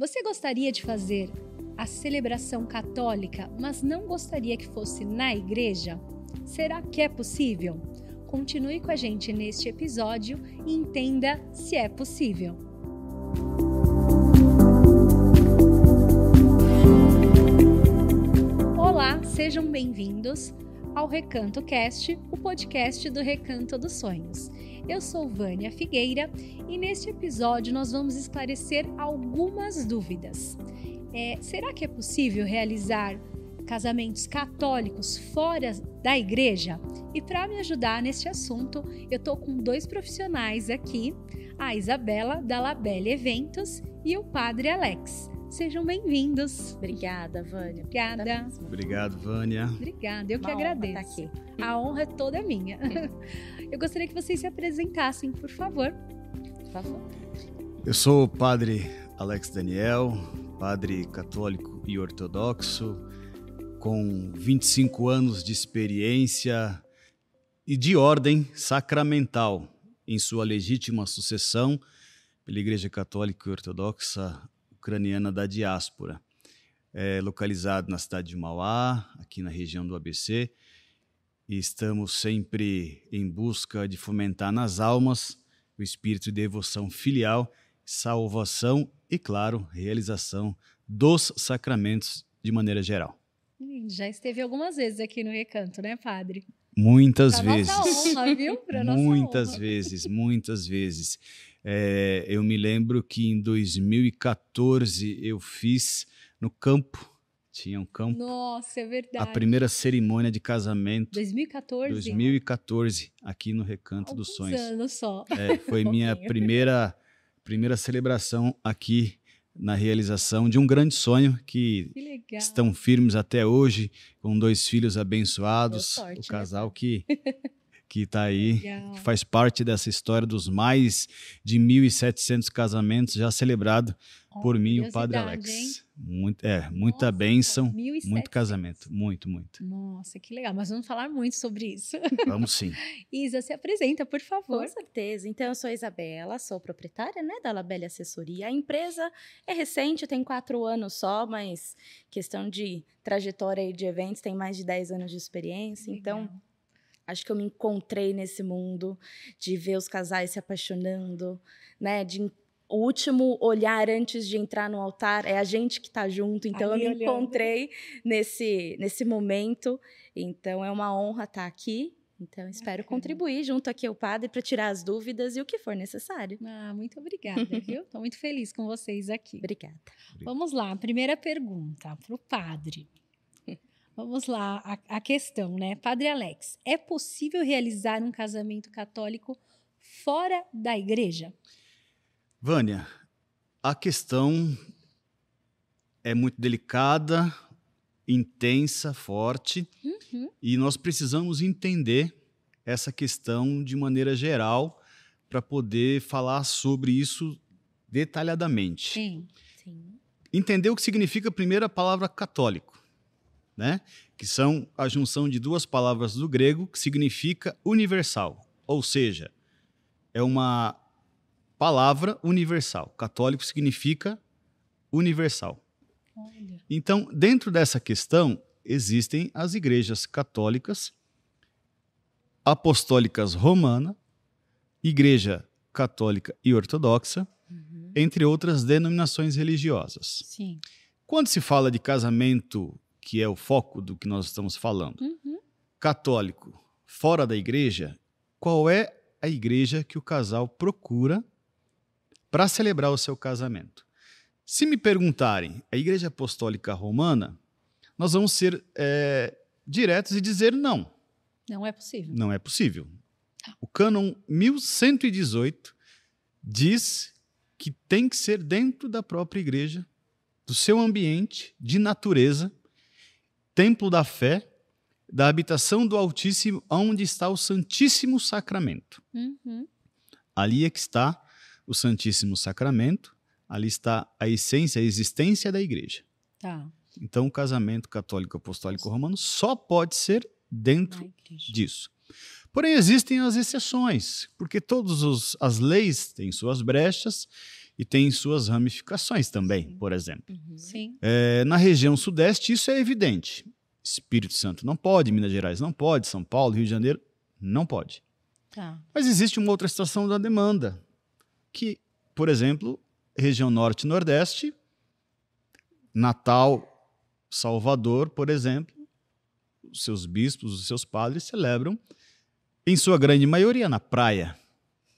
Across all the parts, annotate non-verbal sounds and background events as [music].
Você gostaria de fazer a celebração católica, mas não gostaria que fosse na igreja? Será que é possível? Continue com a gente neste episódio e entenda se é possível. Olá, sejam bem-vindos ao Recanto Cast, o podcast do Recanto dos Sonhos. Eu sou Vânia Figueira e neste episódio nós vamos esclarecer algumas dúvidas. É, será que é possível realizar casamentos católicos fora da igreja? E para me ajudar neste assunto, eu estou com dois profissionais aqui, a Isabela da Labelle Eventos e o Padre Alex. Sejam bem-vindos. Obrigada, Vânia. Obrigada. Obrigado, Vânia. Obrigada, eu Uma que honra agradeço. A honra é toda minha. [laughs] Eu gostaria que vocês se apresentassem, por favor. Por favor. Eu sou o padre Alex Daniel, padre católico e ortodoxo, com 25 anos de experiência e de ordem sacramental em sua legítima sucessão pela Igreja Católica e Ortodoxa Ucraniana da Diáspora. É localizado na cidade de Mauá, aqui na região do ABC, e estamos sempre em busca de fomentar nas almas o espírito de devoção filial, salvação e, claro, realização dos sacramentos de maneira geral. Já esteve algumas vezes aqui no Recanto, né, padre? Muitas Pra vezes. nossa honra, viu? Pra muitas vezes, muitas vezes. É, eu me lembro que em 2014 eu fiz no campo, tinha um campo, Nossa, é verdade. a primeira cerimônia de casamento, 2014? 2014, aqui no Recanto dos Alguns Sonhos. anos só. É, [laughs] foi minha pouquinho. primeira, primeira celebração aqui na realização de um grande sonho que Que legal. estão firmes até hoje, com dois filhos abençoados, sorte, o né, casal que [laughs] que está aí, Legal. que faz parte dessa história dos mais de 1.700 casamentos já celebrado por mim e o Padre Alex. Muito, é, muita Nossa, bênção, 1.700. muito casamento, muito, muito. Nossa, que legal. Mas vamos falar muito sobre isso. Vamos sim. [laughs] Isa, se apresenta, por favor. Com certeza. Então, eu sou a Isabela, sou proprietária né, da Labelle Assessoria. A empresa é recente, tem quatro anos só, mas questão de trajetória aí de eventos, tem mais de 10 anos de experiência. Então, Legal. Acho que eu me encontrei nesse mundo de ver os casais se apaixonando, né? De o último olhar antes de entrar no altar é a gente que está junto. Então Ali eu me olhando. encontrei nesse nesse momento. Então é uma honra estar aqui. Então espero Bacana. contribuir junto aqui ao padre para tirar as dúvidas e o que for necessário. Ah, muito obrigada, [laughs] viu? Estou muito feliz com vocês aqui. Obrigada. Vamos lá, primeira pergunta para o padre. Vamos lá, a, a questão, né? Padre Alex, é possível realizar um casamento católico fora da igreja? Vânia, a questão é muito delicada, intensa, forte, Uhum. e nós precisamos entender essa questão de maneira geral para poder falar sobre isso detalhadamente. Sim. Sim. Entender o que significa primeiro a palavra católico, né? Que são a junção de duas palavras do grego que significa universal, ou seja, é uma palavra universal. Católico significa universal. Olha. Então, dentro dessa questão, existem as igrejas católicas, apostólicas romana, igreja católica e ortodoxa, Uhum. entre outras denominações religiosas. Sim. Quando se fala de casamento, que é o foco do que nós estamos falando, Uhum. católico fora da igreja, qual é a igreja que o casal procura para celebrar o seu casamento? Se me perguntarem a igreja apostólica romana, nós vamos ser é, diretos e dizer não, Não é possível. não é possível. O cânon 1118 diz que tem que ser dentro da própria igreja, do seu ambiente de natureza, templo da fé, da habitação do Altíssimo, onde está o Santíssimo Sacramento. Uhum. Ali é que está o Santíssimo Sacramento, ali está a essência, a existência da igreja. Tá. Então, o casamento católico apostólico romano só pode ser dentro disso. Porém, existem as exceções, porque todas as leis têm suas brechas e tem suas ramificações também, Sim. por exemplo. Uhum. Sim. É, na região sudeste, isso é evidente. Espírito Santo não pode, Minas Gerais não pode, São Paulo, Rio de Janeiro não pode. Tá. Mas existe uma outra situação da demanda, que, por exemplo, região norte e nordeste, Natal, Salvador, por exemplo, os seus bispos, os seus padres celebram, em sua grande maioria, na praia.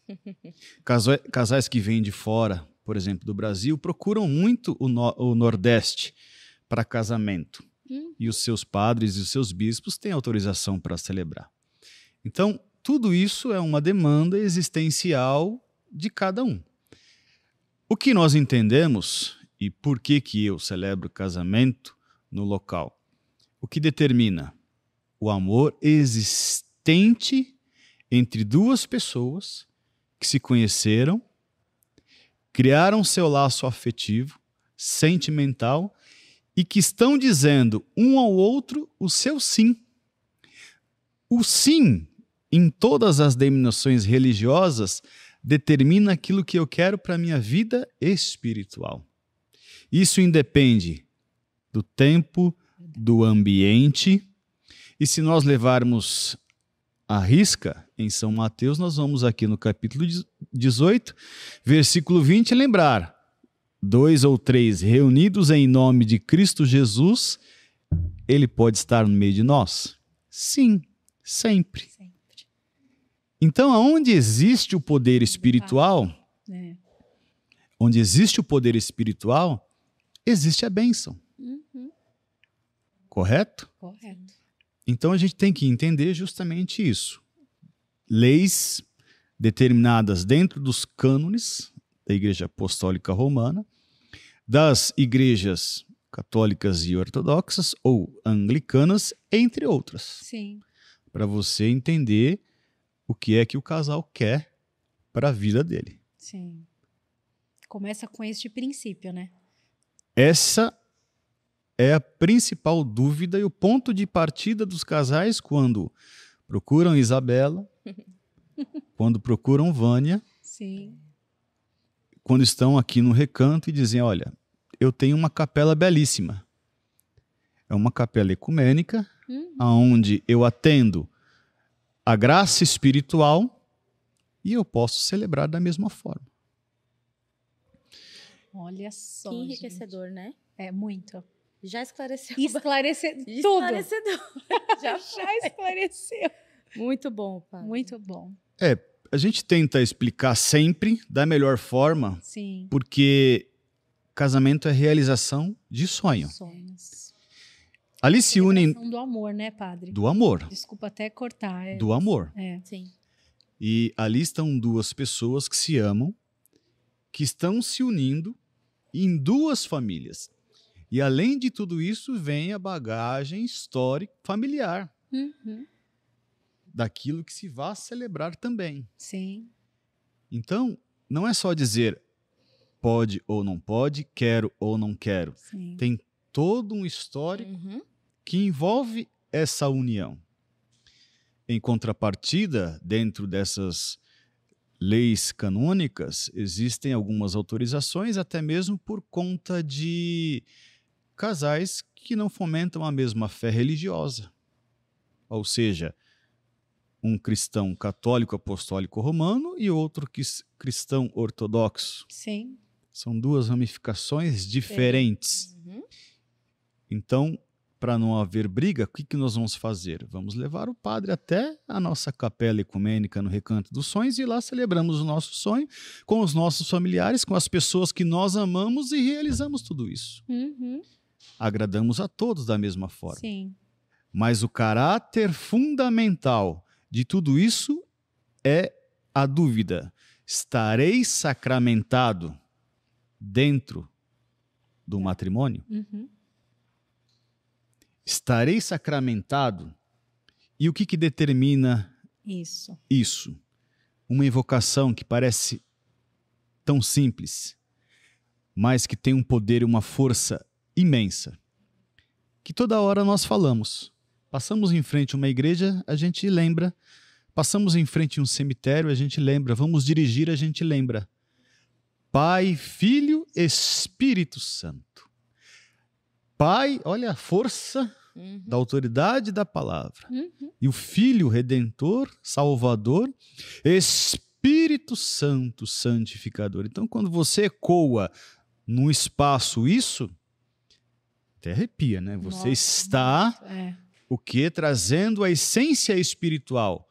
[laughs] Casa- Casais que vêm de fora, por exemplo, do Brasil, procuram muito o, no- o Nordeste para casamento. Hum. E os seus padres e os seus bispos têm autorização para celebrar. Então, tudo isso é uma demanda existencial de cada um. O que nós entendemos e por que, que eu celebro casamento no local? O que determina o amor existente entre duas pessoas que se conheceram, criaram seu laço afetivo, sentimental e que estão dizendo um ao outro o seu sim. O sim, em todas as denominações religiosas, determina aquilo que eu quero para minha vida espiritual. Isso independe do tempo, do ambiente, e se nós levarmos a risca em São Mateus, nós vamos aqui no capítulo 18, versículo 20, lembrar: dois ou três reunidos em nome de Cristo Jesus, ele pode estar no meio de nós? Sim, sempre. Sempre. Então, aonde existe o poder espiritual, É. onde existe o poder espiritual, existe a bênção, Uhum. correto? Correto. Então a gente tem que entender justamente isso. Leis determinadas dentro dos cânones da Igreja Apostólica Romana, das igrejas católicas e ortodoxas ou anglicanas, entre outras, Sim. para você entender o que é que o casal quer para a vida dele. Sim. Começa com este princípio, né? Essa é a principal dúvida e o ponto de partida dos casais quando procuram Isabela, [laughs] quando procuram Vânia, Sim. quando estão aqui no recanto e dizem: Olha, eu tenho uma capela belíssima. É uma capela ecumênica, Uhum. onde eu atendo a graça espiritual e eu posso celebrar da mesma forma. Olha só. Que gente. enriquecedor, né? É muito. Já esclareceu. Esclarecer [laughs] tudo. Esclarecedor. [laughs] Já [laughs] Já esclareceu. Muito bom, pai. Muito bom. A gente tenta explicar sempre da melhor forma, Sim. porque casamento é realização de sonho. Sonhos. Ali se unem do amor, né, padre? do amor, Desculpa até cortar. É. do amor. É. Sim. E ali estão duas pessoas que se amam, que estão se unindo em duas famílias. E além de tudo isso, vem a bagagem histórica familiar Uhum. daquilo que se vai celebrar também. Sim. Então, não é só dizer pode ou não pode, quero ou não quero. Sim. Tem todo um histórico Uhum. que envolve essa união. Em contrapartida, dentro dessas leis canônicas, existem algumas autorizações, até mesmo por conta de casais que não fomentam a mesma fé religiosa. Ou seja, um cristão católico apostólico romano e outro cristão ortodoxo. Sim. São duas ramificações diferentes. Uhum. Então, para não haver briga, o que, que nós vamos fazer? Vamos levar o padre até a nossa capela ecumênica no Recanto dos Sonhos e lá celebramos o nosso sonho com os nossos familiares, com as pessoas que nós amamos e realizamos tudo isso. Uhum. Agradamos a todos da mesma forma. Sim. Mas o caráter fundamental de tudo isso é a dúvida: estarei sacramentado dentro do matrimônio? Uhum. estarei sacramentado. E o que, que determina Isso. isso? Uma invocação que parece tão simples, mas que tem um poder e uma força imensa. Que toda hora nós falamos. Passamos em frente a uma igreja, a gente lembra. Passamos em frente a um cemitério, a gente lembra. Vamos dirigir, a gente lembra. Pai, Filho, Espírito Santo. Pai, olha a força Uhum. da autoridade da palavra. Uhum. E o Filho Redentor, Salvador, Espírito Santo Santificador. Então, quando você ecoa no espaço isso, até arrepia, né? Você Nossa, está É. o que? Trazendo a essência espiritual.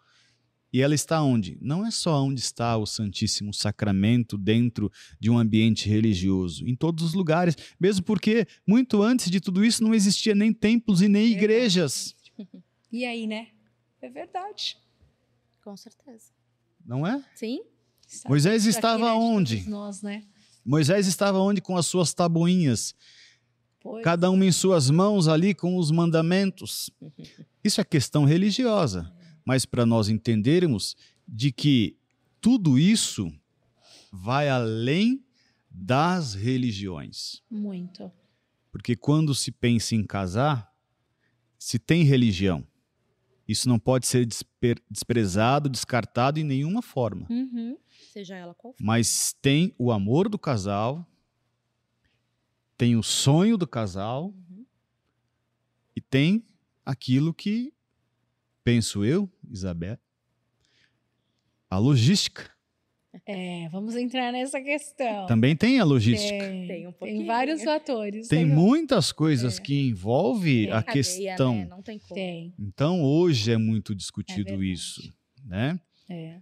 E ela está onde? Não é só onde está o Santíssimo Sacramento dentro de um ambiente religioso, em todos os lugares, mesmo porque muito antes de tudo isso não existia nem templos e nem Verdade. igrejas, [laughs] E aí, né? É verdade. Com certeza. não é? Sim? Está Moisés estava aqui, né, de onde? Nós, né? Moisés estava onde com as suas tabuinhas, Pois. cada uma em suas mãos ali com os mandamentos. [laughs] Isso é questão religiosa, mas para nós entendermos de que tudo isso vai além das religiões. Muito. Porque quando se pensa em casar, se tem religião. Isso não pode ser desprezado, descartado em nenhuma forma. Uhum. Seja ela qual for. Mas tem o amor do casal, tem o sonho do casal Uhum. e tem aquilo que, penso eu, Isabel, a logística. É, vamos entrar nessa questão. Também tem a logística. Tem, Tem um tem vários fatores. Tem Tem, muitas coisas É. que envolve Tem a Cadeia, questão. né? Não tem como. Tem, Então, hoje é muito discutido verdade. isso, né? é.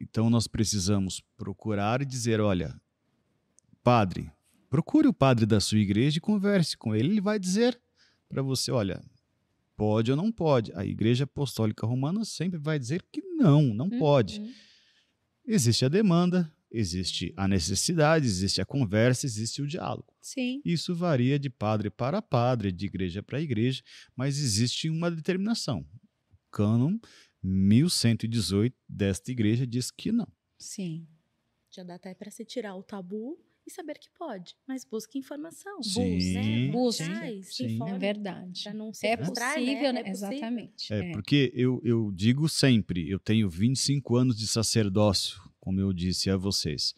Então, nós precisamos procurar e dizer, olha, padre, procure o padre da sua igreja e converse com ele. Ele vai dizer para você, olha, pode ou não pode. A Igreja Apostólica Romana sempre vai dizer que não, não pode. Uhum. Existe a demanda, existe a necessidade, existe a conversa, existe o diálogo. Sim, Isso varia de padre para padre, de igreja para igreja, mas existe uma determinação. O cânon 1118 desta igreja diz que não. sim. Já dá até para se tirar o tabu e saber que pode. Mas busque informação. Sim, busque, né? busque. É verdade. Não se É frustrar, possível, né? É possível. Exatamente. É, é. porque eu, eu digo sempre, eu tenho 25 anos de sacerdócio, como eu disse a vocês.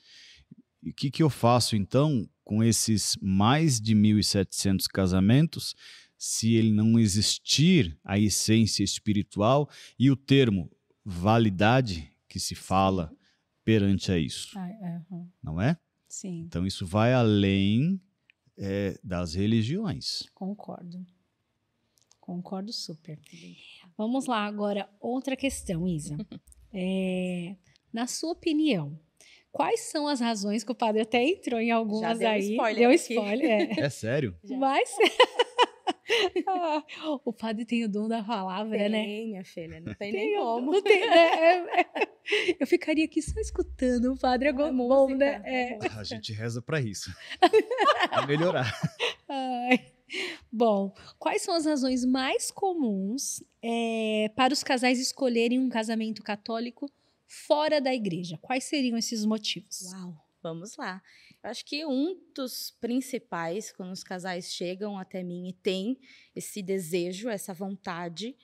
E o que, que eu faço então com esses mais de 1.700 casamentos, se ele não existir a essência espiritual e o termo validade que se fala perante a isso, Ah, é, não é? Sim, Então isso vai além é, das religiões. concordo. Concordo super. Vamos lá agora, outra questão, Isa. [laughs] É, na sua opinião, quais são as razões que o padre até entrou em algumas deu aí? spoiler deu aqui. spoiler, é. É sério? [laughs] Já. Mas [laughs] [laughs] o padre tem o dom da palavra, Tem, né? minha filha, não tem, Tem nem como. não tem, né? É, é. [laughs] Eu ficaria aqui só escutando o padre é bom, música, né? é É. A gente reza para isso. [laughs] Para melhorar. Ai. Bom, quais são as razões mais comuns é, para os casais escolherem um casamento católico fora da igreja? Quais seriam esses motivos? Uau, vamos lá. Eu acho que um dos principais, quando os casais chegam até mim e têm esse desejo, essa vontade,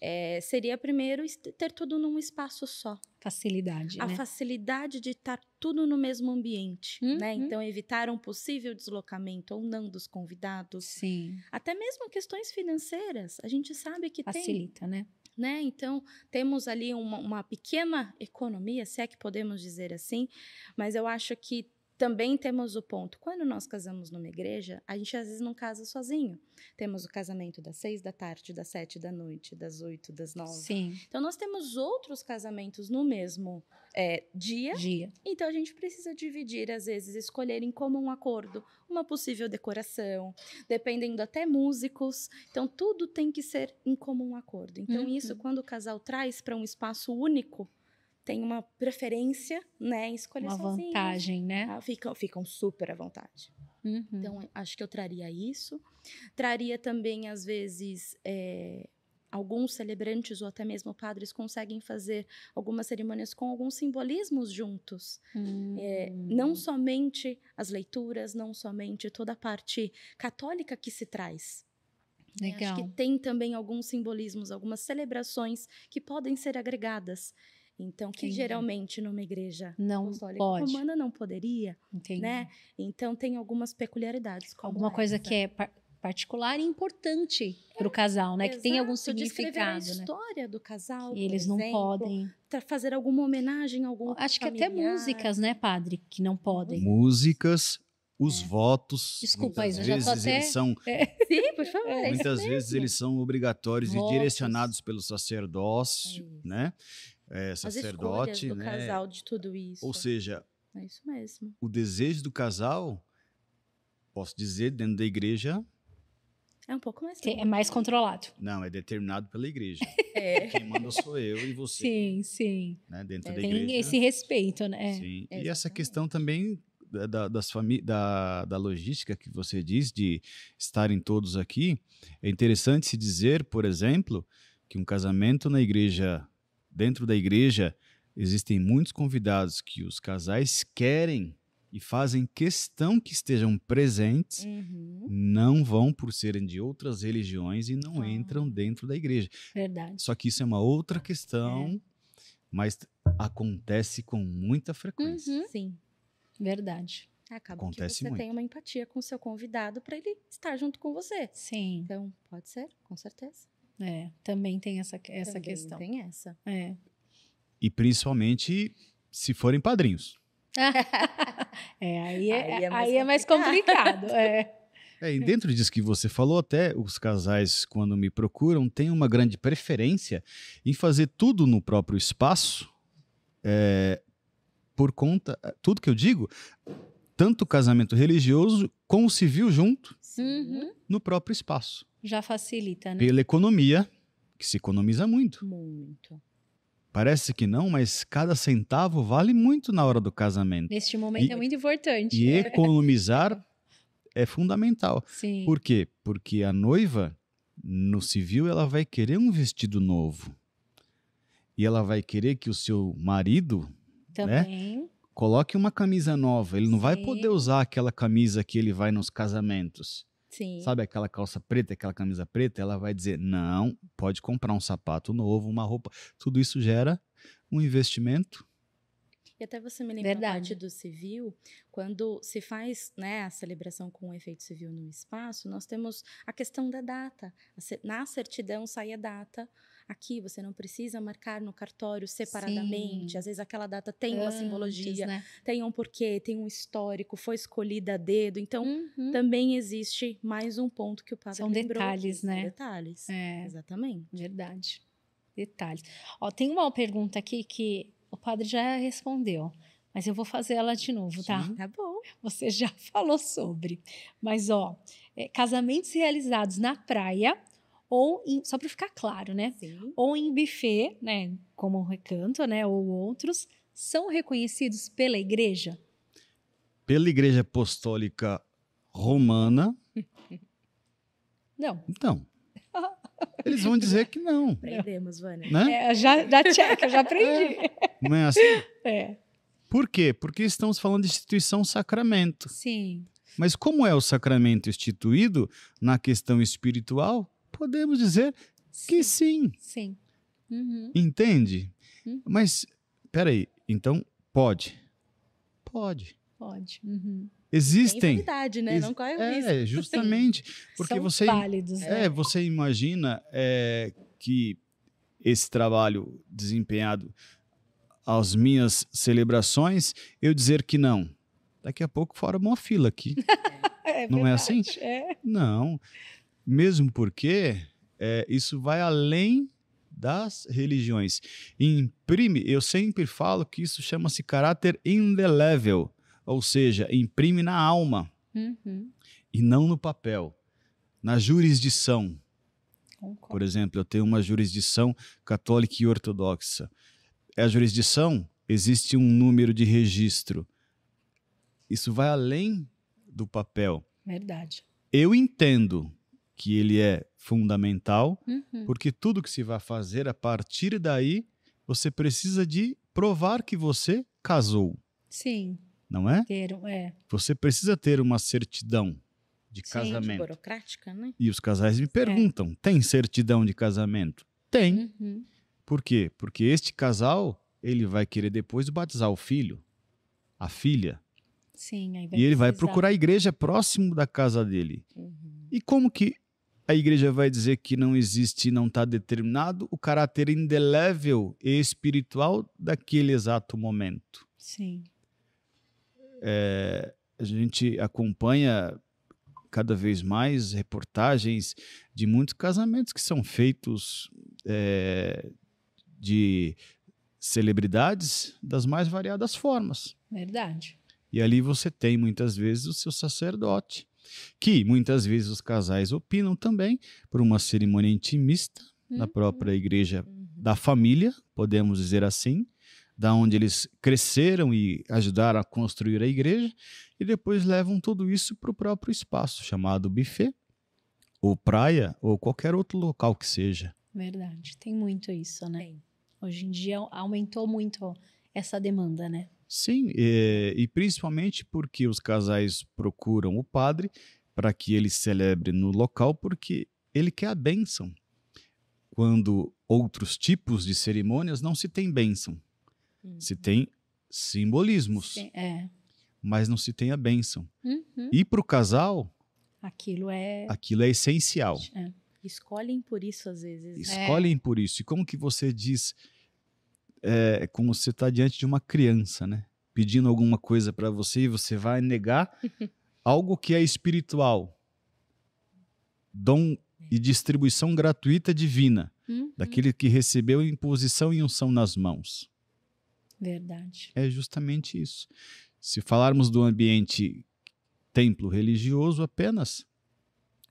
é, seria primeiro ter tudo num espaço só. Facilidade, A né? facilidade de estar tudo no mesmo ambiente, né? Uhum. Então, evitar um possível deslocamento ou não dos convidados. Sim, Até mesmo questões financeiras. A gente sabe que tem facilita, né? Né? Então, temos ali uma, uma pequena economia, se é que podemos dizer assim, mas eu acho que também temos o ponto, quando nós casamos numa igreja, a gente às vezes não casa sozinho. Temos o casamento das seis da tarde, das sete da noite, das oito, das nove. Sim, Então, nós temos outros casamentos no mesmo é, dia, dia. então a gente precisa dividir, às vezes, escolher em comum acordo uma possível decoração, dependendo até músicos. Então, tudo tem que ser em comum acordo. Então, Uhum. isso, quando o casal traz para um espaço único, tem uma preferência, né, em escolher Uma sozinho. vantagem, né? Ah, ficam, ficam super à vontade. Uhum. Então, acho que eu traria isso. Traria também, às vezes, é, alguns celebrantes ou até mesmo padres conseguem fazer algumas cerimônias com alguns simbolismos juntos. É, Hum. não somente as leituras, não somente toda a parte católica que se traz. né? Acho Legal. que tem também alguns simbolismos, algumas celebrações que podem ser agregadas Então, que Entendi. geralmente numa igreja Não apostólica pode. romana não poderia, Entendi. né? Então, tem algumas peculiaridades. como Alguma coisa essa. que é par- particular e importante para o casal, né? Que tem algum Exato, descrever a significado, né? história do casal, E por eles não exemplo, podem. tra- fazer alguma homenagem a algum Acho que até familiar. músicas, né, padre, que não podem. Músicas, os votos. Desculpa, muitas Isa, já tô vezes até- eles são [laughs] Sim, por favor. é Muitas vezes mesmo. eles são obrigatórios Votos. e direcionados pelo sacerdócio, É né? É, As sacerdote, escolhas do né? casal de tudo isso. Ou seja, É isso mesmo. o desejo do casal, posso dizer, dentro da igreja, É um pouco mais. Que É mais controlado. não, é determinado pela igreja. [laughs] É. Quem manda sou eu e você, Sim, sim. né? Dentro É, da Tem igreja. esse respeito, né? Sim. E essa questão também da, da- das fami da, da logística que você diz, de estarem todos aqui, é interessante se dizer, por exemplo, que um casamento na igreja, dentro da igreja, existem muitos convidados que os casais querem e fazem questão que estejam presentes, Uhum. não vão por serem de outras religiões e não Ah. entram dentro da igreja. Verdade. Só que isso é uma outra questão, mas acontece com muita frequência. Uhum. Sim. Verdade. Acaba Acontece que você muito. tem uma empatia com o seu convidado para ele estar junto com você. Sim. Então, pode ser, com certeza. É, também tem essa, essa Também questão. Tem essa. É. E principalmente se forem padrinhos. [laughs] É, aí é, Aí é mais aí é mais complicado. É. [laughs] É, e dentro disso que você falou, até os casais, quando me procuram, têm uma grande preferência em fazer tudo no próprio espaço, é, por conta, tudo que eu digo, tanto o casamento religioso como o civil junto, Uhum. no próprio espaço. Já facilita, né? Pela economia, que se economiza muito. Muito. Parece que não, mas cada centavo vale muito na hora do casamento. Neste momento E- é muito importante. E economizar é fundamental. Sim. Por quê? Porque a noiva, no civil, ela vai querer um vestido novo. E ela vai querer que o seu marido Também. coloque uma camisa nova. Ele não vai Sim. poder usar aquela camisa que ele vai nos casamentos. Sim. Sabe aquela calça preta, aquela camisa preta? Ela vai dizer: não, pode comprar um sapato novo, uma roupa. Tudo isso gera um investimento. E até você me lembra Verdade. parte do civil, quando se faz né, a celebração com o efeito civil no espaço, nós temos a questão da data. Na certidão sai a data. Aqui você não precisa marcar no cartório separadamente. Sim. Às vezes aquela data tem uma Antes, simbologia, né? tem um porquê, tem um histórico, foi escolhida a dedo. Então, Uhum. também existe mais um ponto que o padre São lembrou detalhes, né? Detalhes. É. Exatamente. Verdade. Detalhes. Ó, tem uma pergunta aqui que o padre já respondeu, mas eu vou fazer ela de novo, tá? Sim. Tá bom. Você já [laughs] falou sobre. Mas, ó, é, casamentos realizados na praia ou em, só para ficar claro, né? Sim. Ou em buffet, né? Como o recanto, né? Ou outros, são reconhecidos pela igreja? Pela Igreja Apostólica Romana, Não. então. Eles vão dizer que não, Aprendemos, Vânia. né? É, já, já check, eu já aprendi. Não é assim? É, Por quê? Porque estamos falando de instituição sacramento. sim. Mas como é o sacramento instituído na questão espiritual, podemos dizer que sim, Sim. Uhum. entende? Hum. Mas, peraí, então pode? Pode. Pode. Uhum. Tem Existem. validade, né? Ex- Não corre o risco. [laughs] É, justamente. Porque São você. válidos, né? É, você imagina é, que esse trabalho desempenhado às minhas celebrações, eu dizer que não. Daqui a pouco fora uma fila aqui. [laughs] É Não é assim? verdade, É. Não. Mesmo porque é, isso vai além das religiões. Imprime, eu sempre falo que isso chama-se caráter indelével, ou seja, imprime na alma Uhum. e não no papel, na jurisdição. Por Concordo. exemplo, eu tenho uma jurisdição católica e ortodoxa. É a jurisdição, existe um número de registro. Isso vai além do papel. Verdade. Eu entendo que ele é fundamental, Uhum. porque tudo que se vai fazer a partir daí, você precisa de provar que você casou, Sim, não é? ter, é. Você precisa ter uma certidão de Sim, casamento. Burocrática, né? E os casais me perguntam: tem certidão de casamento? Tem. Uhum. Por quê? Porque este casal ele vai querer depois batizar o filho, a filha, Sim, aí e ele vai precisar. procurar a igreja próximo da casa dele. Uhum. E como que a igreja vai dizer que não existe, não está determinado o caráter indelével e espiritual daquele exato momento? Sim. É, a gente acompanha cada vez mais reportagens de muitos casamentos que são feitos é, de celebridades das mais variadas formas. Verdade. E ali você tem muitas vezes o seu sacerdote, que muitas vezes os casais opinam também por uma cerimônia intimista na Hum, própria igreja Uhum. da família, podemos dizer assim, da onde eles cresceram e ajudaram a construir a igreja, e depois levam tudo isso para o próprio espaço chamado buffet, ou praia, ou qualquer outro local que seja. Verdade. Tem muito isso, né? Tem. Hoje em dia aumentou muito essa demanda, né? Sim, e, e principalmente porque os casais procuram o padre para que ele celebre no local, porque ele quer a bênção. Quando outros tipos de cerimônias não se tem bênção, Uhum. se tem simbolismos, Sim, É. mas não se tem a bênção. Uhum. E para o casal, Aquilo é. aquilo é essencial. é. Escolhem por isso, às vezes. Escolhem por isso. E como que você diz, é como você está diante de uma criança, né? Pedindo alguma coisa para você e você vai negar [laughs] algo que é espiritual. Dom e distribuição gratuita divina, Uhum. daquele que recebeu imposição e unção nas mãos. Verdade. É justamente isso. Se falarmos do ambiente templo religioso apenas,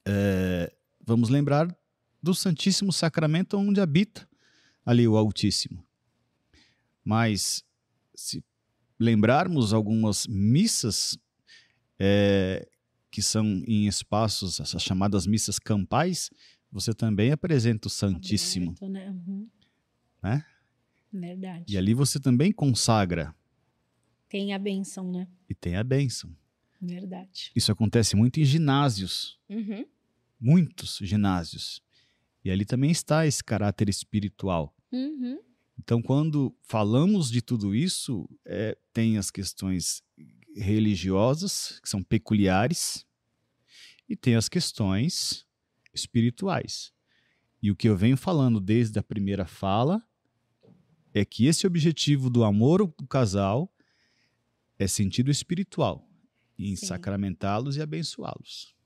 é, vamos lembrar do Santíssimo Sacramento onde habita ali o Altíssimo. Mas se lembrarmos algumas missas é, que são em espaços, essas chamadas missas campais, você também apresenta o Santíssimo. Aberto, né? Uhum. Né? Verdade. E ali você também consagra Tem a benção, né? e tem a bênção. Verdade. Isso acontece muito em ginásios, Uhum. muitos ginásios. E ali também está esse caráter espiritual. Uhum. Então, quando falamos de tudo isso, é, tem as questões religiosas, que são peculiares, e tem as questões espirituais. E o que eu venho falando desde a primeira fala é que esse objetivo do amor do casal é sentido espiritual, em sacramentá-los e abençoá-los.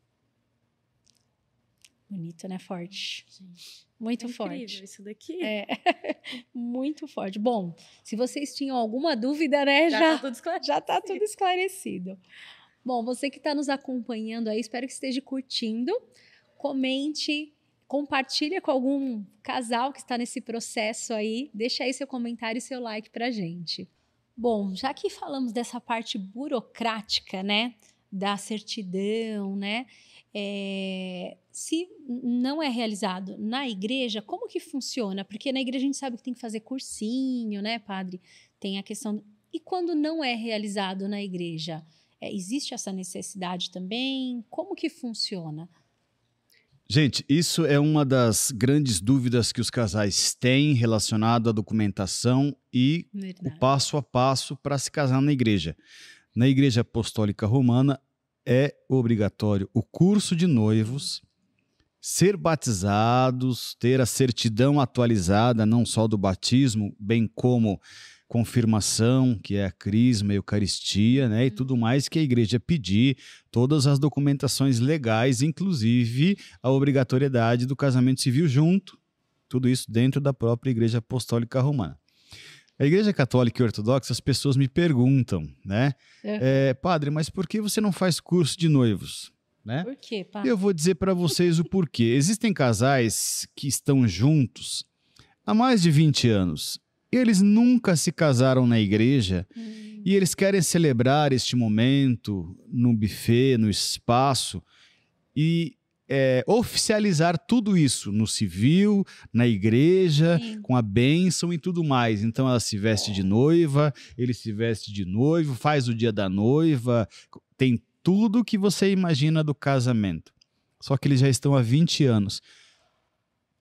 Bonito, né? Forte. Gente, Muito é incrível forte. isso daqui. É. [laughs] Muito forte. Bom, se vocês tinham alguma dúvida, né? Já, Já, tá tudo esclarecido. já tá tudo esclarecido. Bom, você que está nos acompanhando aí, espero que esteja curtindo. Comente, compartilha com algum casal que está nesse processo aí. Deixa aí seu comentário e seu like pra gente. Bom, já que falamos dessa parte burocrática, né? Da certidão, né? É, se não é realizado na igreja, como que funciona? Porque na igreja a gente sabe que tem que fazer cursinho, né, padre? Tem a questão. E quando não é realizado na igreja, é, existe essa necessidade também? Como que funciona? Gente, isso é uma das grandes dúvidas que os casais têm relacionado à documentação e o Verdade. passo a passo para se casar na igreja. Na Igreja Apostólica Romana é obrigatório o curso de noivos, ser batizados, ter a certidão atualizada, não só do batismo, bem como confirmação, que é a crisma, a eucaristia, né, e tudo mais que a igreja pedir, todas as documentações legais, inclusive a obrigatoriedade do casamento civil junto, tudo isso dentro da própria Igreja Apostólica Romana. A Igreja Católica e Ortodoxa, as pessoas me perguntam, né? É, padre, mas por que você não faz curso de noivos? Né? Por quê, padre? Eu vou dizer para vocês o porquê. Existem casais que estão juntos há mais de 20 anos. Eles nunca se casaram na igreja Hum, e eles querem celebrar este momento no buffet, no espaço e é, oficializar tudo isso no civil, na igreja, sim. com a bênção e tudo mais. Então ela se veste de noiva, ele se veste de noivo, faz o dia da noiva, tem tudo que você imagina do casamento. Só que eles já estão há 20 anos.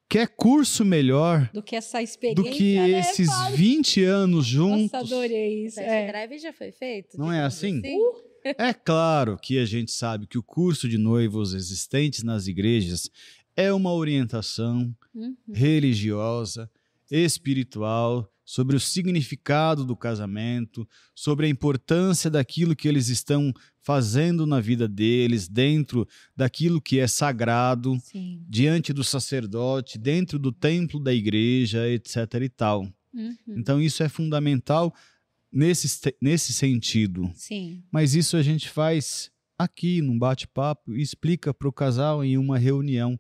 quer curso melhor Do que essa experiência. do que né, esses Fábio? 20 anos juntos? Nossa, adorei isso. Test É. drive já foi feito? Não é assim? Uh! É claro que a gente sabe que o curso de noivos existentes nas igrejas é uma orientação Uhum. religiosa, espiritual, sobre o significado do casamento, sobre a importância daquilo que eles estão fazendo na vida deles, dentro daquilo que é sagrado, Sim. diante do sacerdote, dentro do templo da igreja, etc. e tal. Uhum. Então, isso é fundamental nesse, se- nesse sentido. Sim. Mas isso a gente faz aqui, num bate-papo, e explica para o casal em uma reunião.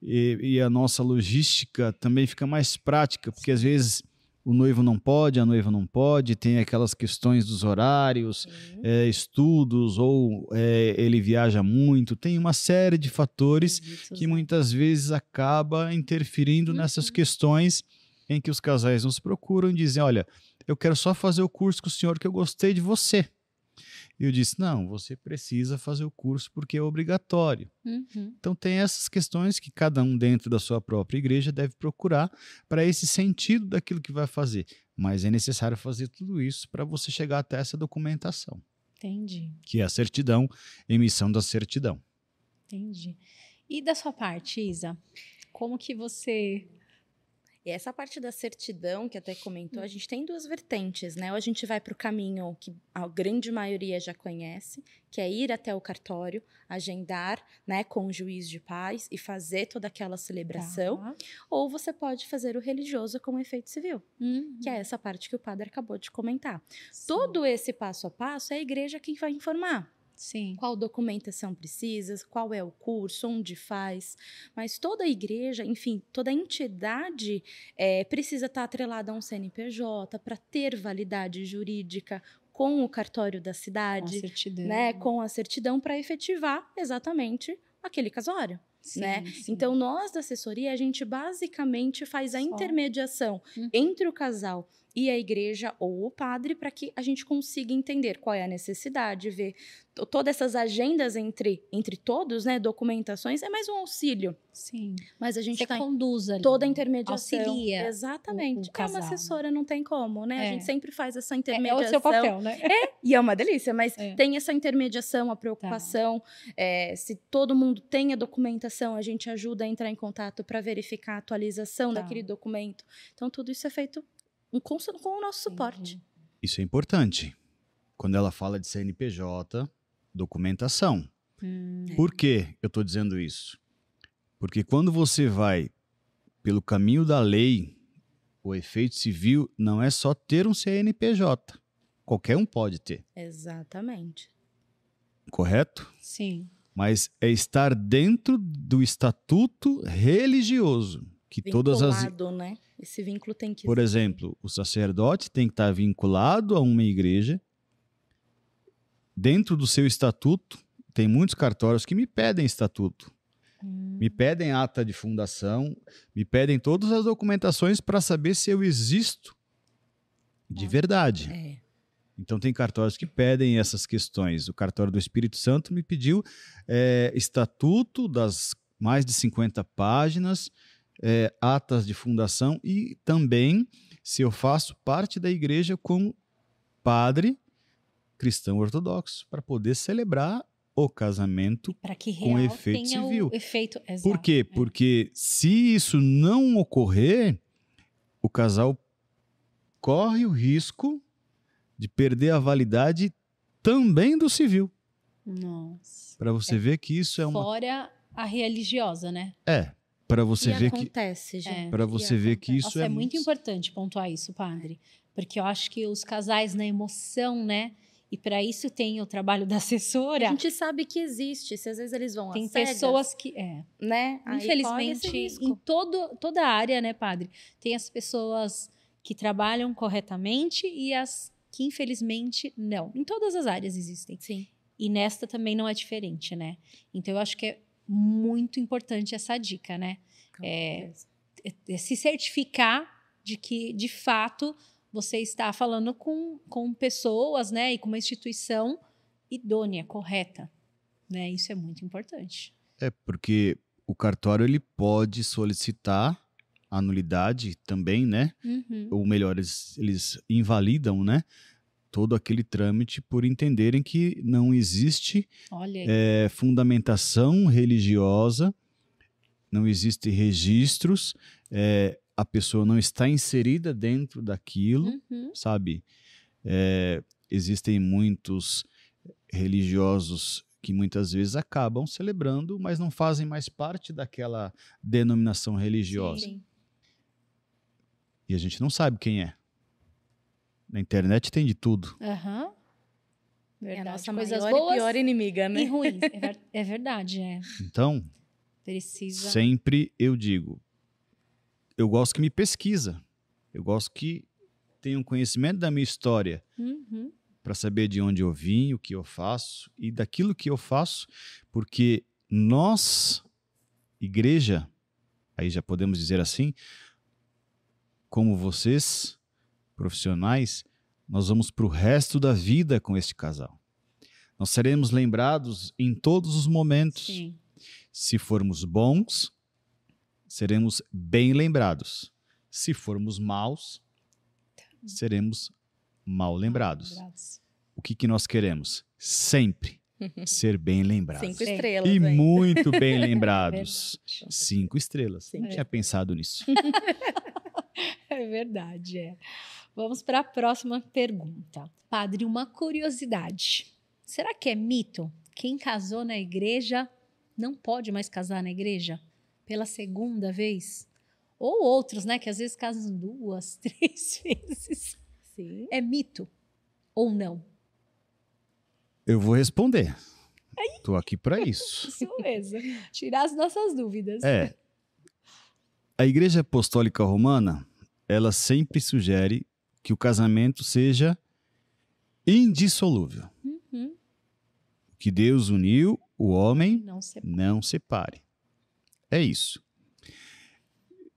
E, e a nossa logística também fica mais prática, porque às vezes o noivo não pode, a noiva não pode, tem aquelas questões dos horários, é, estudos, ou é, ele viaja muito, tem uma série de fatores Isso, que Zé. muitas vezes acaba interferindo nessas questões em que os casais nos procuram e dizem: Olha, eu quero só fazer o curso com o senhor que eu gostei de você. E eu disse: Não, você precisa fazer o curso porque é obrigatório. Uhum. Então, tem essas questões que cada um dentro da sua própria igreja deve procurar para esse sentido daquilo que vai fazer. Mas é necessário fazer tudo isso para você chegar até essa documentação, Entendi. que é a certidão, emissão da certidão. Entendi. E da sua parte, Isa? Como que você. E essa parte da certidão que até comentou, a gente tem duas vertentes, né? Ou a gente vai para o caminho que a grande maioria já conhece, que é ir até o cartório, agendar, né, com o juiz de paz e fazer toda aquela celebração, Tá. ou você pode fazer o religioso com efeito civil, Uhum. que é essa parte que o padre acabou de comentar. Sim. Todo esse passo a passo é a igreja quem vai informar. Sim. qual documentação precisa, qual é o curso, onde faz. Mas toda igreja, enfim, toda entidade eh, precisa estar atrelada a um CNPJ para ter validade jurídica com o cartório da Com a cidade, certidão. né, com a certidão para efetivar exatamente aquele casório. Sim, né? sim. Então, nós da assessoria, a gente basicamente faz a intermediação Uhum. entre o casal e a igreja ou o padre para que a gente consiga entender qual é a necessidade, ver to- todas essas agendas entre, entre todos, né? Documentações, é mais um auxílio. Sim. Mas a gente Você está conduz ali. toda a intermediação. Auxilia Exatamente. o- o é uma assessora, não tem como, né? A É. gente sempre faz essa É, intermediação. é o seu papel, né? E é uma delícia, mas É. tem essa intermediação, a preocupação. é, se todo mundo tem a documentação, a gente ajuda a entrar em contato para verificar a atualização Tá. daquele documento. Então, tudo isso é feito com, com o nosso suporte. Isso é importante. Quando ela fala de CNPJ, documentação. Hum, Por que eu estou dizendo isso? Porque quando você vai pelo caminho da lei, o efeito civil não é só ter um CNPJ. Qualquer um pode ter, Exatamente. correto? sim. Mas é estar dentro do estatuto religioso, que todas as né? Esse vínculo tem que Por existir. exemplo, o sacerdote tem que estar vinculado a uma igreja. Dentro do seu estatuto, tem muitos cartórios que me pedem estatuto, Hum, me pedem ata de fundação, me pedem todas as documentações para saber se eu existo de verdade. É. Então, tem cartórios que pedem essas questões. O cartório do Espírito Santo me pediu é, estatuto das mais de 50 páginas, é, atas de fundação e também se eu faço parte da igreja como padre cristão ortodoxo, para poder celebrar o casamento. Com efeito civil. efeito. Exato. Por quê? É. Porque se isso não ocorrer, o casal corre o risco de perder a validade também do civil. Nossa. Para você ver que isso é uma Fora a religiosa, né? é para você e ver que acontece, gente. para E você ver que isso Nossa, é, é muito importante pontuar isso, padre. Porque eu acho que os casais na emoção, né? E para isso tem o trabalho da A assessora. gente sabe que existe, se às vezes eles vão Tem às cegas, pessoas que. É, né? infelizmente, em todo, toda a área, né, padre? Tem as pessoas que trabalham corretamente e as que, infelizmente, não. Em todas as áreas existem. Sim. E nesta também não é diferente, né? Então eu acho que é muito importante essa dica, né? com É. É- é se certificar de que, de fato, você está falando com, com pessoas, né? E com uma instituição idônea, correta. Né? Isso é muito importante. é porque o cartório ele pode solicitar a nulidade também, né? Uhum. Ou melhor, eles, eles invalidam, né? Todo aquele trâmite por entenderem que não existe é, fundamentação religiosa, não existem registros, é, a pessoa não está inserida dentro daquilo, Uhum. sabe? É, existem muitos religiosos que muitas vezes acabam celebrando, mas não fazem mais parte daquela denominação religiosa. Sim. E a gente não sabe quem é. Na internet tem de tudo. Aham. É a Verdade. nossa Coisas maior boas e pior inimiga, né? e ruins. [laughs] É, ver- é verdade, é. Então, Precisa. sempre eu digo, eu gosto que me pesquisa. Eu gosto que tenha um conhecimento da minha história Uhum. para saber de onde eu vim, o que eu faço e daquilo que eu faço, porque nós, igreja, aí já podemos dizer assim, como vocês, profissionais, nós vamos para o resto da vida com este casal. Nós seremos lembrados em todos os momentos. Sim. Se formos bons, seremos bem lembrados. Se formos maus, seremos mal lembrados. Lembrados. O que, que nós queremos? Sempre [laughs] ser bem lembrados. Cinco estrelas, E muito bem [laughs] lembrados. Cinco estrelas. Sim. Não tinha pensado nisso. [laughs] [laughs] É verdade, é. Vamos para a próxima pergunta. Padre, uma curiosidade. Será que é mito? Quem casou na igreja não pode mais casar na igreja pela segunda vez? Ou outros, né? Que às vezes casam duas, [laughs] três vezes. Sim. É mito ou não? Eu vou responder. Estou aqui para isso. Isso mesmo. Tirar as nossas dúvidas. É. A Igreja Apostólica Romana, ela sempre sugere que o casamento seja indissolúvel. Uhum. Que Deus uniu, o homem Não se não separe. É isso.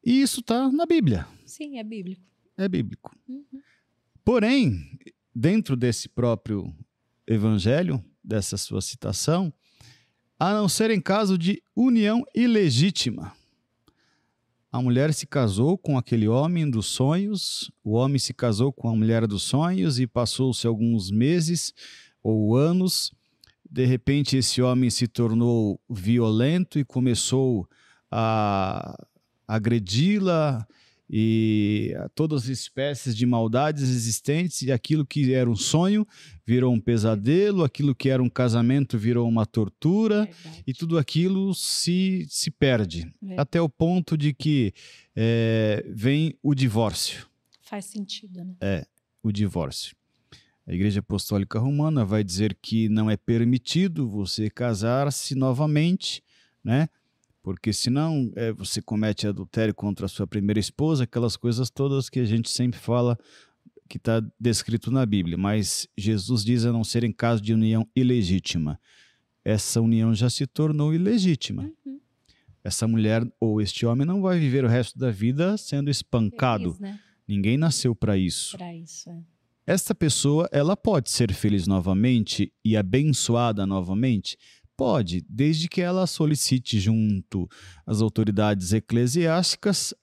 E isso está na Bíblia. Sim, é bíblico. É bíblico. Uhum. Porém, dentro desse próprio evangelho, dessa sua citação, a não ser em caso de união ilegítima. A mulher se casou com aquele homem dos sonhos, o homem se casou com a mulher dos sonhos e passou-se alguns meses ou anos. De repente, esse homem se tornou violento e começou a agredi-la e todas as espécies de maldades existentes e aquilo que era um sonho virou um pesadelo, aquilo que era um casamento virou uma tortura Verdade. e tudo aquilo se, se perde É. até o ponto de que eh, vem o divórcio Faz sentido, né? o divórcio. A Igreja Apostólica Romana vai dizer que não é permitido você casar-se novamente, né? Porque senão é, você comete adultério contra a sua primeira esposa, aquelas coisas todas que a gente sempre fala que está descrito na Bíblia. Mas Jesus diz a não ser em caso de união ilegítima. Essa união já se tornou ilegítima. Uhum. Essa mulher ou este homem não vai viver o resto da vida sendo espancado. Feliz, né? Ninguém nasceu para isso. Pra isso, é. Esta pessoa, ela pode ser feliz novamente e abençoada novamente? Pode, desde que ela solicite junto às autoridades eclesiásticas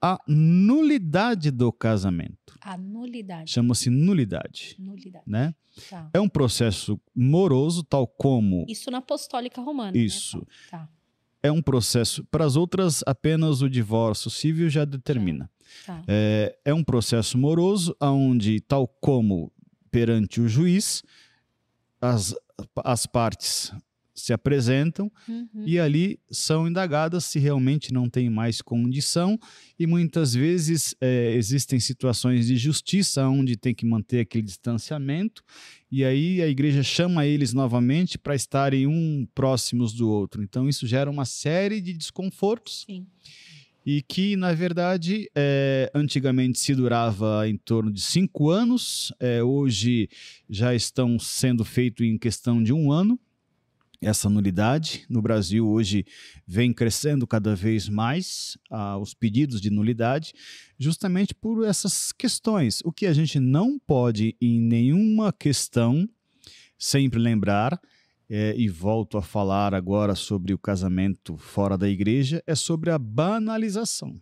a nulidade do casamento. A nulidade. Chama-se nulidade, Nulidade. né? Tá. É um processo moroso, tal como Isso na apostólica romana. né? isso. Tá, É um processo. Para as outras, apenas o divórcio civil já determina. tá. É, é um processo moroso, onde, tal como perante o juiz, as, as partes se apresentam Uhum. e ali são indagadas se realmente não tem mais condição e muitas vezes é, existem situações de justiça onde tem que manter aquele distanciamento e aí a igreja chama eles novamente para estarem um próximos do outro. Então isso gera uma série de desconfortos Sim. e que, na verdade, é, antigamente se durava em torno de cinco anos, é, hoje já estão sendo feitos em questão de um ano. Essa nulidade no Brasil hoje vem crescendo cada vez mais ah, os pedidos de nulidade, justamente por essas questões. O que a gente não pode, em nenhuma questão, sempre lembrar, é, e volto a falar agora sobre o casamento fora da igreja, é sobre a banalização.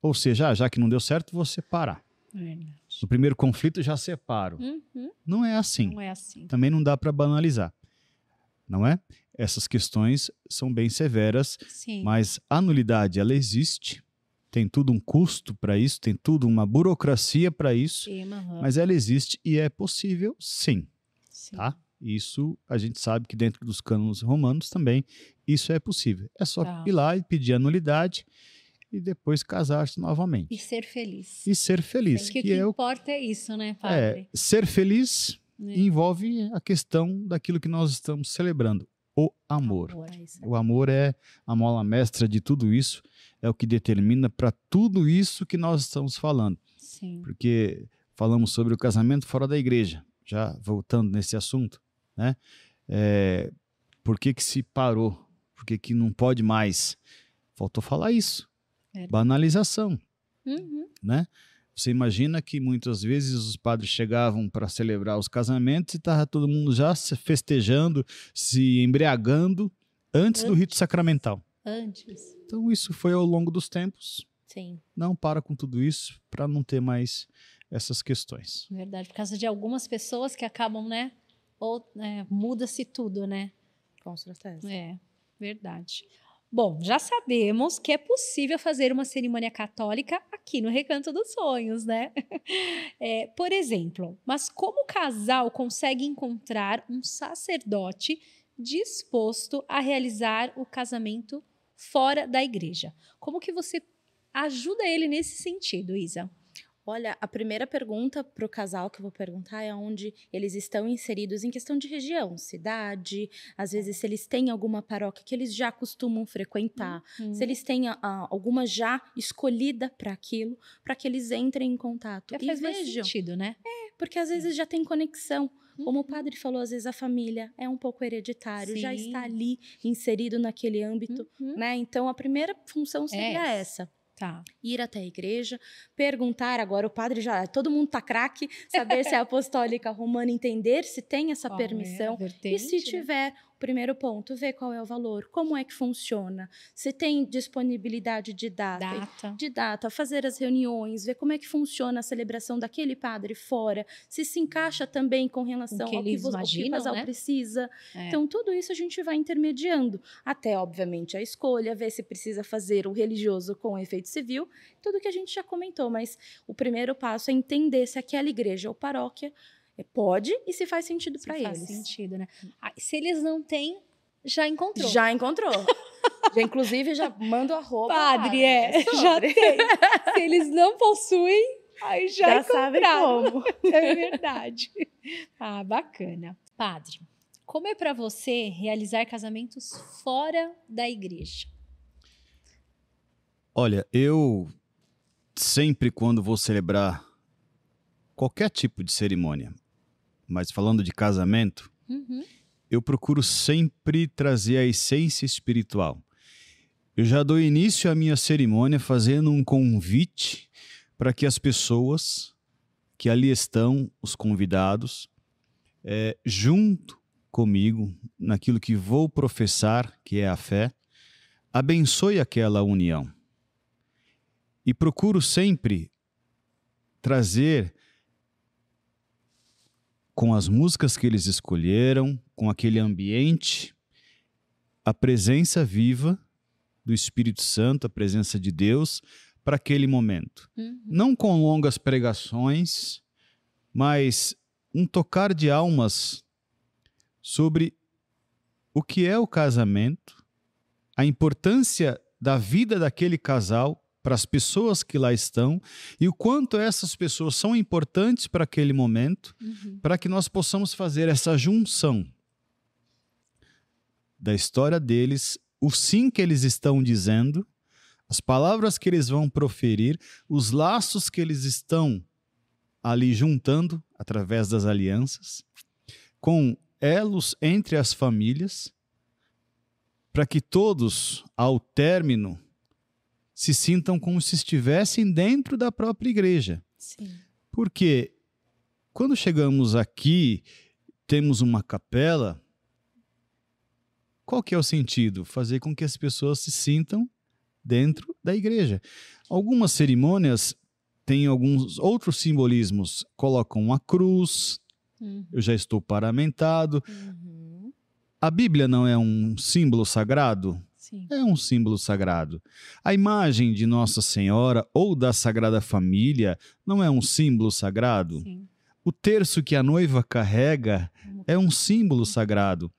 Ou seja, ah, já que não deu certo, vou separar. Verdade. No primeiro conflito já separo. Uhum. Não é assim. Não é assim. Também não dá para banalizar. Não é? Essas questões são bem severas, Sim. mas a nulidade ela existe. Tem tudo um custo para isso, tem tudo uma burocracia para isso, Sim, mas ela existe e é possível, sim, Sim. tá? Isso a gente sabe que dentro dos cânones romanos também isso é possível. É só Tá. ir lá e pedir a nulidade e depois casar-se novamente. E ser feliz. E ser feliz, Porque que o que é o importa é isso, né, é, padre? ser feliz Né? envolve a questão daquilo que nós estamos celebrando, o amor. Amor, é. O amor é a mola mestra de tudo isso, é o que determina para tudo isso que nós estamos falando. Sim. Porque falamos sobre o casamento fora da igreja, já voltando nesse assunto, né? É, por que, que se parou? Por que, que não pode mais? Faltou falar isso. Verdade. Banalização, Uhum. né? Você imagina que muitas vezes os padres chegavam para celebrar os casamentos e estava todo mundo já se festejando, se embriagando antes do rito sacramental. Antes. Então isso foi ao longo dos tempos. Sim. Não para com tudo isso para não ter mais essas questões. Verdade. Por causa de algumas pessoas que acabam, né? Ou é, muda-se tudo, né? Com certeza. É, verdade. Bom, já sabemos que é possível fazer uma cerimônia católica aqui no Recanto dos Sonhos, né? [laughs] É, por exemplo, mas como o casal consegue encontrar um sacerdote disposto a realizar o casamento fora da igreja? Como que você ajuda ele nesse sentido, Isa? Olha, a primeira pergunta para o casal que eu vou perguntar é onde eles estão inseridos em questão de região, cidade, às vezes se eles têm alguma paróquia que eles já costumam frequentar, se eles têm ah, alguma já escolhida para aquilo, para que eles entrem em contato Já e faz mais vejam, sentido, né? porque às vezes já tem conexão. Como o Uhum. padre falou, às vezes a família é um pouco hereditário, já Sim. está ali inserido naquele âmbito, Uhum. né? Então a primeira função seria essa. essa Tá. ir até a igreja, perguntar agora o padre já, todo mundo tá craque, saber se é [laughs] apostólica romana, entender se tem essa Qual é permissão. e vertente, se né? tiver, o primeiro ponto, ver qual é o valor, como é que funciona, se tem disponibilidade de data. Data. De data, fazer as reuniões, ver como é que funciona a celebração daquele padre fora, se se encaixa também com relação que ao que, que o imaginam, casal né? precisa. É. Então, tudo isso a gente vai intermediando, até, obviamente, a escolha, ver se precisa fazer o religioso com efeito civil, tudo que a gente já comentou, mas o primeiro passo é entender se aquela igreja ou paróquia pode e se faz sentido Se para faz eles. sentido, né? Ah, se eles não têm, já encontrou. Já encontrou. [laughs] já, inclusive, já manda o arroba. Padre, lá, é, [laughs] sobre. já tem. [laughs] se eles não possuem, aí já, Já sabe como. É verdade. Ah, bacana. Padre, como é para você realizar casamentos fora da igreja? Olha, eu sempre quando vou celebrar qualquer tipo de cerimônia, mas falando de casamento, Uhum. eu procuro sempre trazer a essência espiritual. Eu já dou início à minha cerimônia fazendo um convite para que as pessoas que ali estão, os convidados, eh, junto comigo, naquilo que vou professar, que é a fé, abençoe aquela união. E procuro sempre trazer com as músicas que eles escolheram, com aquele ambiente, a presença viva do Espírito Santo, a presença de Deus para aquele momento. Uhum. Não com longas pregações, mas um tocar de almas sobre o que é o casamento, a importância da vida daquele casal para as pessoas que lá estão e o quanto essas pessoas são importantes para aquele momento Uhum. para que nós possamos fazer essa junção da história deles, o sim que eles estão dizendo, as palavras que eles vão proferir, os laços que eles estão ali juntando através das alianças, com elos entre as famílias, para que todos, ao término, se sintam como se estivessem dentro da própria igreja. Sim. Porque quando chegamos aqui, temos uma capela, qual que é o sentido? Fazer com que as pessoas se sintam dentro da igreja. Algumas cerimônias têm alguns outros simbolismos. Colocam uma cruz, Uhum. eu já estou paramentado. Uhum. A Bíblia não é um símbolo sagrado? Sim. É um símbolo sagrado. A imagem de Nossa Senhora ou da Sagrada Família não é um símbolo sagrado? Sim. O terço que a noiva carrega é um símbolo sagrado.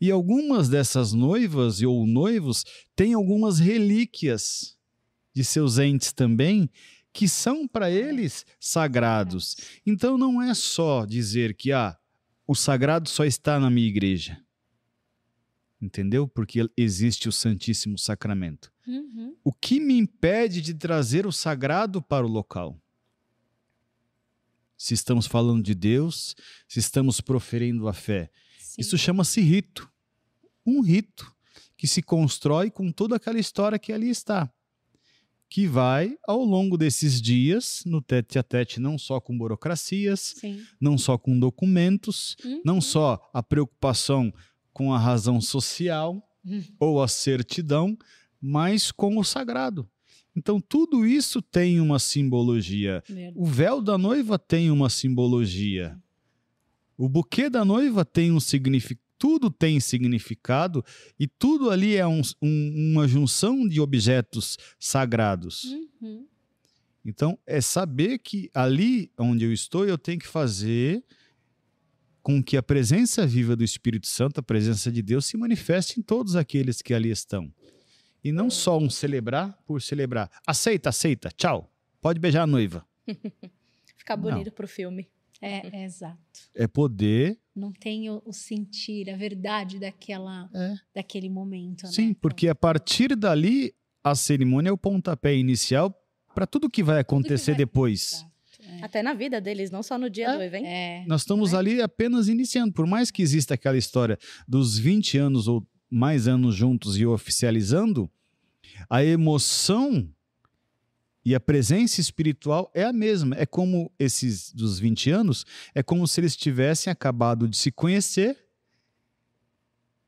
E algumas dessas noivas ou noivos têm algumas relíquias de seus entes também, que são para eles sagrados. Então não é só dizer que ah, o sagrado só está na minha igreja. Entendeu? Porque existe o Santíssimo Sacramento. Uhum. O que me impede de trazer o sagrado para o local? Se estamos falando de Deus, se estamos proferindo a fé. Sim. Isso chama-se rito. Um rito que se constrói com toda aquela história que ali está. Que vai, ao longo desses dias, no tete a tete, não só com burocracias, Sim. não só com documentos, Uhum. não só a preocupação com a razão social Uhum. ou a certidão, mas com o sagrado. Então, tudo isso tem uma simbologia. Verdade. O véu da noiva tem uma simbologia. O buquê da noiva tem um significado. Tudo tem significado e tudo ali é um- um- uma junção de objetos sagrados. Uhum. Então, é saber que ali onde eu estou, eu tenho que fazer com que a presença viva do Espírito Santo, a presença de Deus, se manifeste em todos aqueles que ali estão. E não só um celebrar por celebrar. Aceita, aceita, tchau. Pode beijar a noiva. [laughs] Ficar bonito pro filme. É, é exato. É poder. Não tem o, o sentir, a verdade daquela, É. daquele momento. Sim, né? porque a partir dali, a cerimônia é o pontapé inicial para tudo que vai acontecer vai- depois. Exato, é. Até na vida deles, não só no dia É. do evento. É, Nós estamos Né? ali apenas iniciando. Por mais que exista aquela história dos 20 anos ou mais anos juntos e oficializando, a emoção e a presença espiritual é a mesma. É como esses dos 20 anos, é como se eles tivessem acabado de se conhecer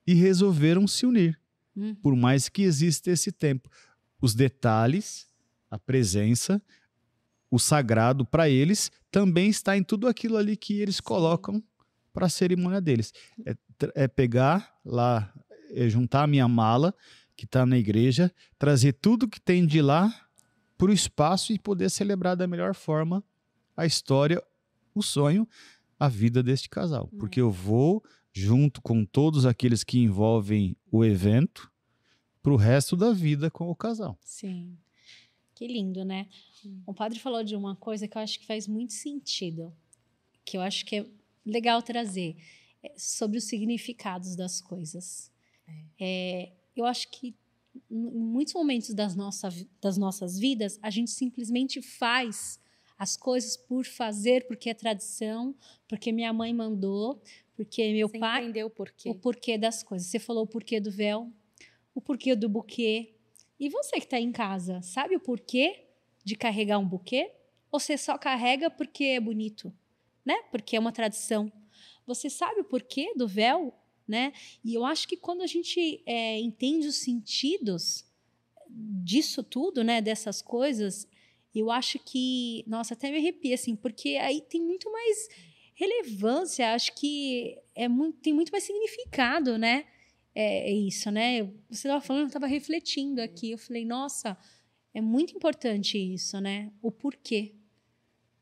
e resolveram se unir, Uhum. por mais que exista esse tempo. Os detalhes, a presença, o sagrado para eles também está em tudo aquilo ali que eles colocam para a cerimônia deles. É, é pegar lá, é juntar a minha mala que está na igreja, trazer tudo que tem de lá para o espaço e poder celebrar da melhor forma a história, o sonho, a vida deste casal. Porque eu vou junto com todos aqueles que envolvem o evento para o resto da vida com o casal. Sim. Que lindo, né? O padre falou de uma coisa que eu acho que faz muito sentido, que eu acho que é legal trazer, é sobre os significados das coisas. É, eu acho que em muitos momentos das, nossa, das nossas vidas, a gente simplesmente faz as coisas por fazer, porque é tradição, porque minha mãe mandou, porque meu Você pai entendeu por quê? o porquê das coisas. Você falou o porquê do véu, o porquê do buquê. E você que está em casa, sabe o porquê de carregar um buquê? Ou você só carrega porque é bonito, né? Porque é uma tradição. Você sabe o porquê do véu, né? E eu acho que quando a gente é, entende os sentidos disso tudo, né? Dessas coisas, eu acho que, nossa, até me arrepia, assim, porque aí tem muito mais relevância, acho que é muito, tem muito mais significado, né? É, é isso, né? Você estava falando, eu estava refletindo aqui, eu falei, nossa, é muito importante isso, né? O porquê.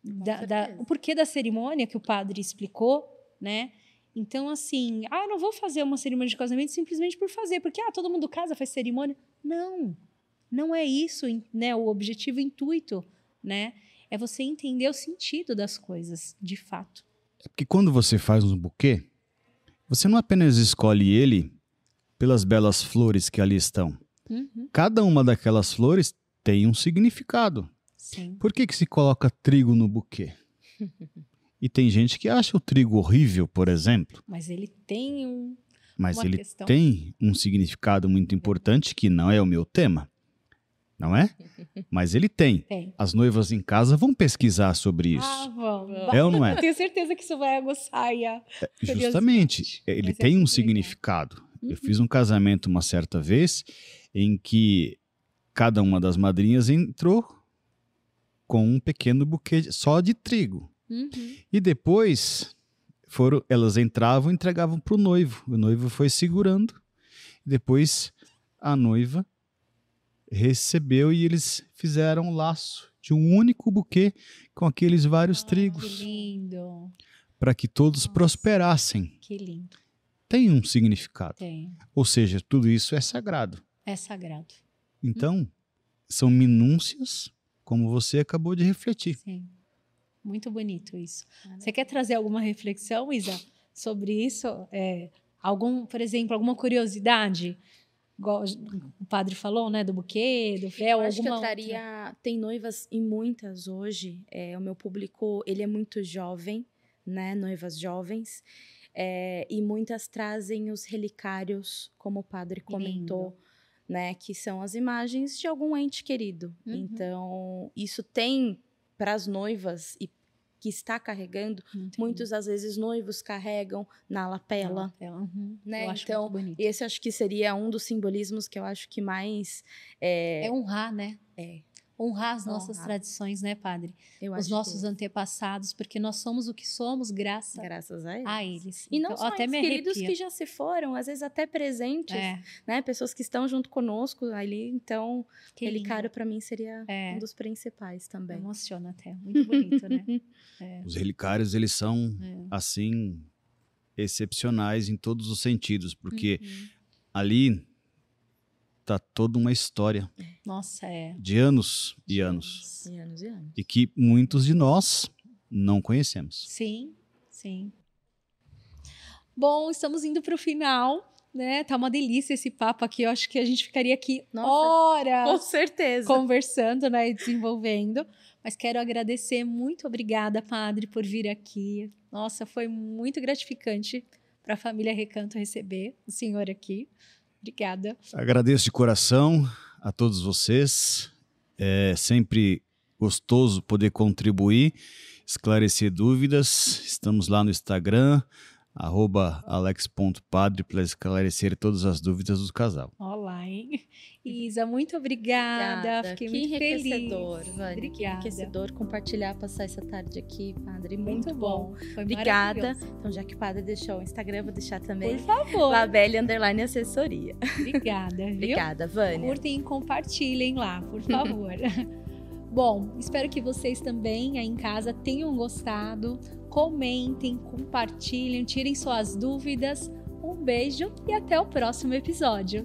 Da, da- o porquê da cerimônia que o padre explicou, né? Então, assim, ah, não vou fazer uma cerimônia de casamento simplesmente por fazer, porque ah, todo mundo casa, faz cerimônia. Não, não é isso, né? O objetivo, o intuito, né? É você entender o sentido das coisas, de fato. É porque quando você faz um buquê, você não apenas escolhe ele pelas belas flores que ali estão. Uhum, Cada uma daquelas flores tem um significado. sim. Por que, que se coloca trigo no buquê? [laughs] E tem gente que acha o trigo horrível, por exemplo, Mas ele tem um. mas Uma ele questão. tem um significado muito importante que não é o meu tema, não é? [laughs] Mas ele tem. Tem. As noivas em casa vão pesquisar sobre isso. Ah, vamos. É ou não é? Eu tenho certeza que isso vai aguçar a Justamente, ele Mas é tem um muito legal. significado. Eu fiz um casamento uma certa vez em que cada uma das madrinhas entrou com um pequeno buquê só de trigo. Uhum. E depois foram, elas entravam e entregavam para o noivo. O noivo foi segurando. Depois a noiva recebeu e eles fizeram um laço de um único buquê com aqueles vários Que trigos lindo. para que todos Nossa. prosperassem. Que lindo. Tem um significado. Tem. Ou seja, tudo isso é sagrado. É sagrado. Então, são minúcias, como você acabou de refletir. Sim. Muito bonito isso. Você quer trazer alguma reflexão, Isa, sobre isso? É, algum, por exemplo, alguma curiosidade? Igual o padre falou, né? Do buquê, do véu, Eu acho que eu alguma outra? traria. Tem noivas e muitas hoje. É, o meu público ele é muito jovem, né? Noivas jovens. É, e muitas trazem os relicários, como o padre comentou, né? Que são as imagens de algum ente querido. Uhum. Então, isso tem para as noivas e que está carregando, Muito muitos às vezes noivos carregam na lapela. lindo. Uhum. né? Então, muito bonito. Esse acho que seria um dos simbolismos que eu acho que mais é, É honrar, né? É. Honrar as nossas Honrar. tradições, né, padre? eu Os acho nossos que antepassados, porque nós somos o que somos graças graças a eles. a eles. E não Então, só até me queridos arrepia. que já se foram, às vezes até presentes, É, né? Pessoas que estão junto conosco ali, então que ele lindo. caro para mim seria É. um dos principais também. Emociona até. Muito bonito, né? [laughs] Os relicários, eles são, É. assim, excepcionais em todos os sentidos, porque Uhum. ali tá toda uma história Nossa, é. de anos e anos. E anos e anos. E que muitos de nós não conhecemos. Sim, sim. Bom, estamos indo para o final, né? Tá uma delícia esse papo aqui. Eu acho que a gente ficaria aqui Nossa, horas Com certeza. conversando, né, e desenvolvendo. Mas quero agradecer, muito obrigada, padre, por vir aqui. Nossa, foi muito gratificante para a família Recanto receber o senhor aqui. Obrigada. Agradeço de coração a todos vocês. É sempre gostoso poder contribuir, esclarecer dúvidas. Estamos lá no Instagram, arroba alex.padre, para esclarecer todas as dúvidas do casal. Olá, hein? Isa, muito obrigada. Fiquei que muito feliz. enriquecedor, Vânia. Que Obrigada. enriquecedor compartilhar, passar essa tarde aqui, padre. Muito, Muito, bom. Foi Obrigada. Então, já que o padre deixou o Instagram, vou deixar também. Por favor. Labelle Underline Assessoria. Obrigada, viu? Obrigada, Vânia. Curtem e compartilhem lá, por favor. [laughs] Bom, espero que vocês também aí em casa tenham gostado. Comentem, compartilhem, tirem suas dúvidas. Um beijo e até o próximo episódio.